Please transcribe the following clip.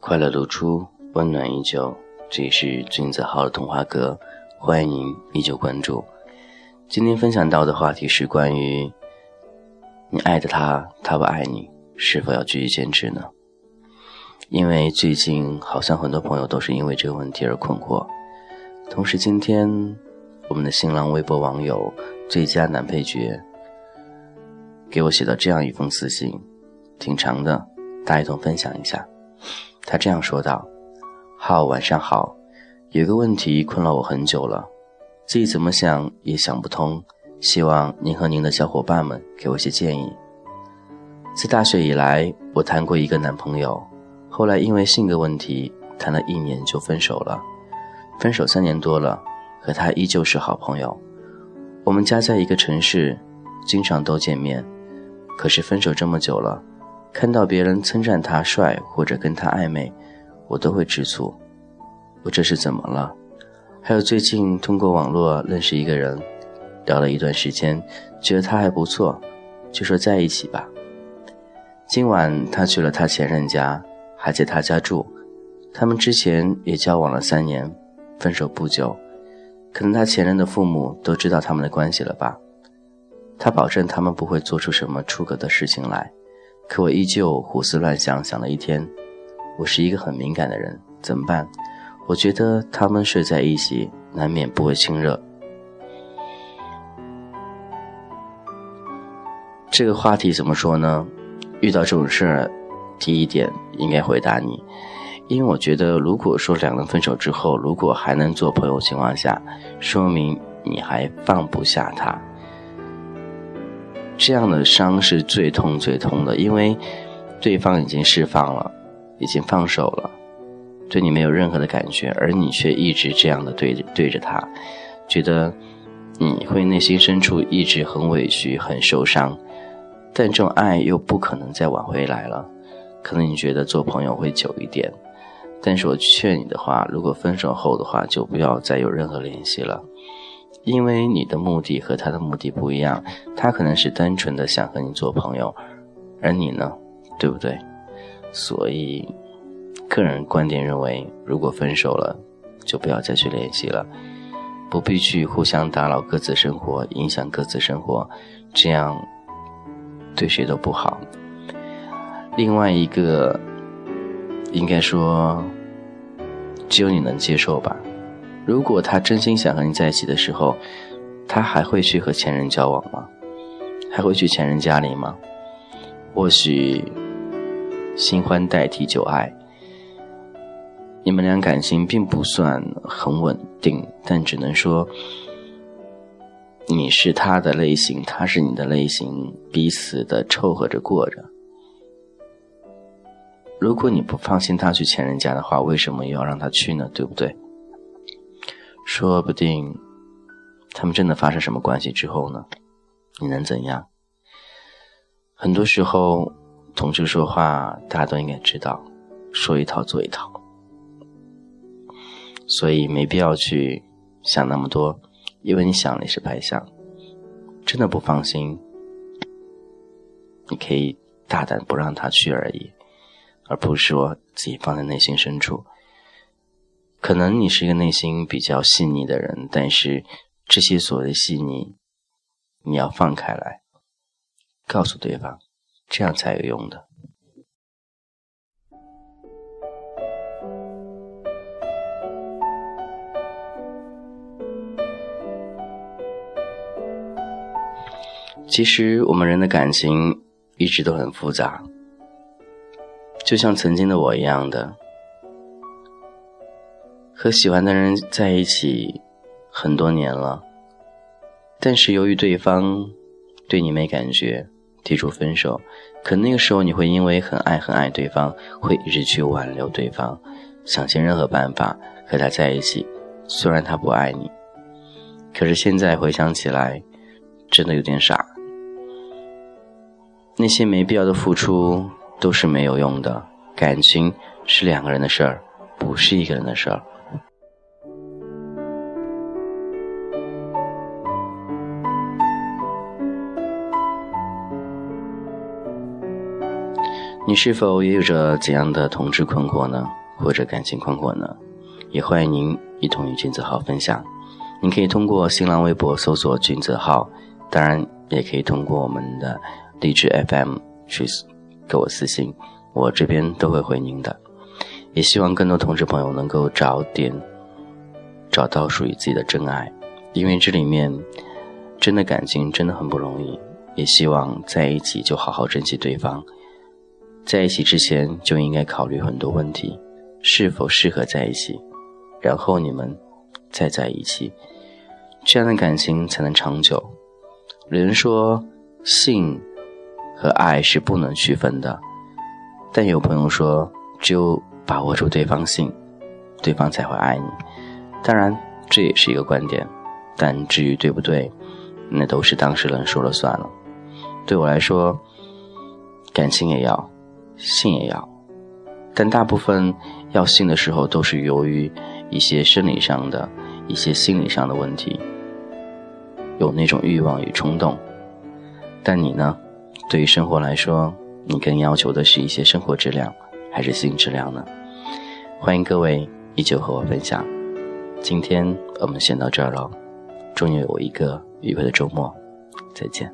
快乐如初，温暖依旧。这里是君子号的童话阁，欢迎依旧关注。今天分享到的话题是关于你爱的他，他不爱你，是否要继续坚持呢？因为最近好像很多朋友都是因为这个问题而困惑。同时，今天我们的新浪微博网友最佳男配角给我写了这样一封私信，挺长的，大家一同分享一下。他这样说道：“好，晚上好。有个问题困扰我很久了，自己怎么想也想不通，希望您和您的小伙伴们给我一些建议。自大学以来，我谈过一个男朋友，后来因为性格问题，谈了一年就分手了。分手三年多了，和他依旧是好朋友。我们家在一个城市，经常都见面。可是分手这么久了。”看到别人称赞他帅或者跟他暧昧，我都会吃醋。我这是怎么了？还有最近通过网络认识一个人，聊了一段时间，觉得他还不错，就说在一起吧。今晚他去了他前任家，还在他家住。他们之前也交往了三年，分手不久，可能他前任的父母都知道他们的关系了吧？他保证他们不会做出什么出格的事情来。可我依旧胡思乱想，想了一天。我是一个很敏感的人，怎么办？我觉得他们睡在一起，难免不会亲热。这个话题怎么说呢？遇到这种事儿，第一点应该回答你，因为我觉得，如果说两人分手之后，如果还能做朋友情况下，说明你还放不下他。这样的伤是最痛最痛的，因为对方已经释放了，已经放手了，对你没有任何的感觉，而你却一直这样的对对着他，觉得你会内心深处一直很委屈、很受伤，但这种爱又不可能再挽回来了。可能你觉得做朋友会久一点，但是我劝你的话，如果分手后的话，就不要再有任何联系了。因为你的目的和他的目的不一样，他可能是单纯的想和你做朋友，而你呢，对不对？所以，个人观点认为，如果分手了，就不要再去联系了，不必去互相打扰各自生活，影响各自生活，这样对谁都不好。另外一个，应该说，只有你能接受吧。如果他真心想和你在一起的时候，他还会去和前任交往吗？还会去前任家里吗？或许新欢代替旧爱，你们俩感情并不算很稳定，但只能说你是他的类型，他是你的类型，彼此的凑合着过着。如果你不放心他去前任家的话，为什么又要让他去呢？对不对？说不定，他们真的发生什么关系之后呢？你能怎样？很多时候，同事说话，大家都应该知道，说一套做一套，所以没必要去想那么多，因为你想了也是白想。真的不放心，你可以大胆不让他去而已，而不是说自己放在内心深处。可能你是一个内心比较细腻的人，但是这些所谓的细腻，你要放开来，告诉对方，这样才有用的。其实我们人的感情一直都很复杂，就像曾经的我一样的。和喜欢的人在一起很多年了，但是由于对方对你没感觉，提出分手。可那个时候你会因为很爱很爱对方，会一直去挽留对方，想尽任何办法和他在一起。虽然他不爱你，可是现在回想起来，真的有点傻。那些没必要的付出都是没有用的。感情是两个人的事儿，不是一个人的事儿。你是否也有着怎样的同志困惑呢？或者感情困惑呢？也欢迎您一同与君子号分享。您可以通过新浪微博搜索“君子号”，当然也可以通过我们的荔枝 FM 去给我私信，我这边都会回您的。也希望更多同志朋友能够早点找到属于自己的真爱，因为这里面真的感情真的很不容易。也希望在一起就好好珍惜对方，在一起之前就应该考虑很多问题，是否适合在一起，然后你们再在一起，这样的感情才能长久。有人说性和爱是不能区分的，但有朋友说只有。把握住对方性，对方才会爱你。当然，这也是一个观点，但至于对不对，那都是当事人说了算了。对我来说，感情也要，性也要，但大部分要性的时候，都是由于一些生理上的、一些心理上的问题，有那种欲望与冲动。但你呢？对于生活来说，你更要求的是一些生活质量。还是性质量呢？欢迎各位依旧和我分享。今天我们先到这儿了，祝你有一个愉快的周末，再见。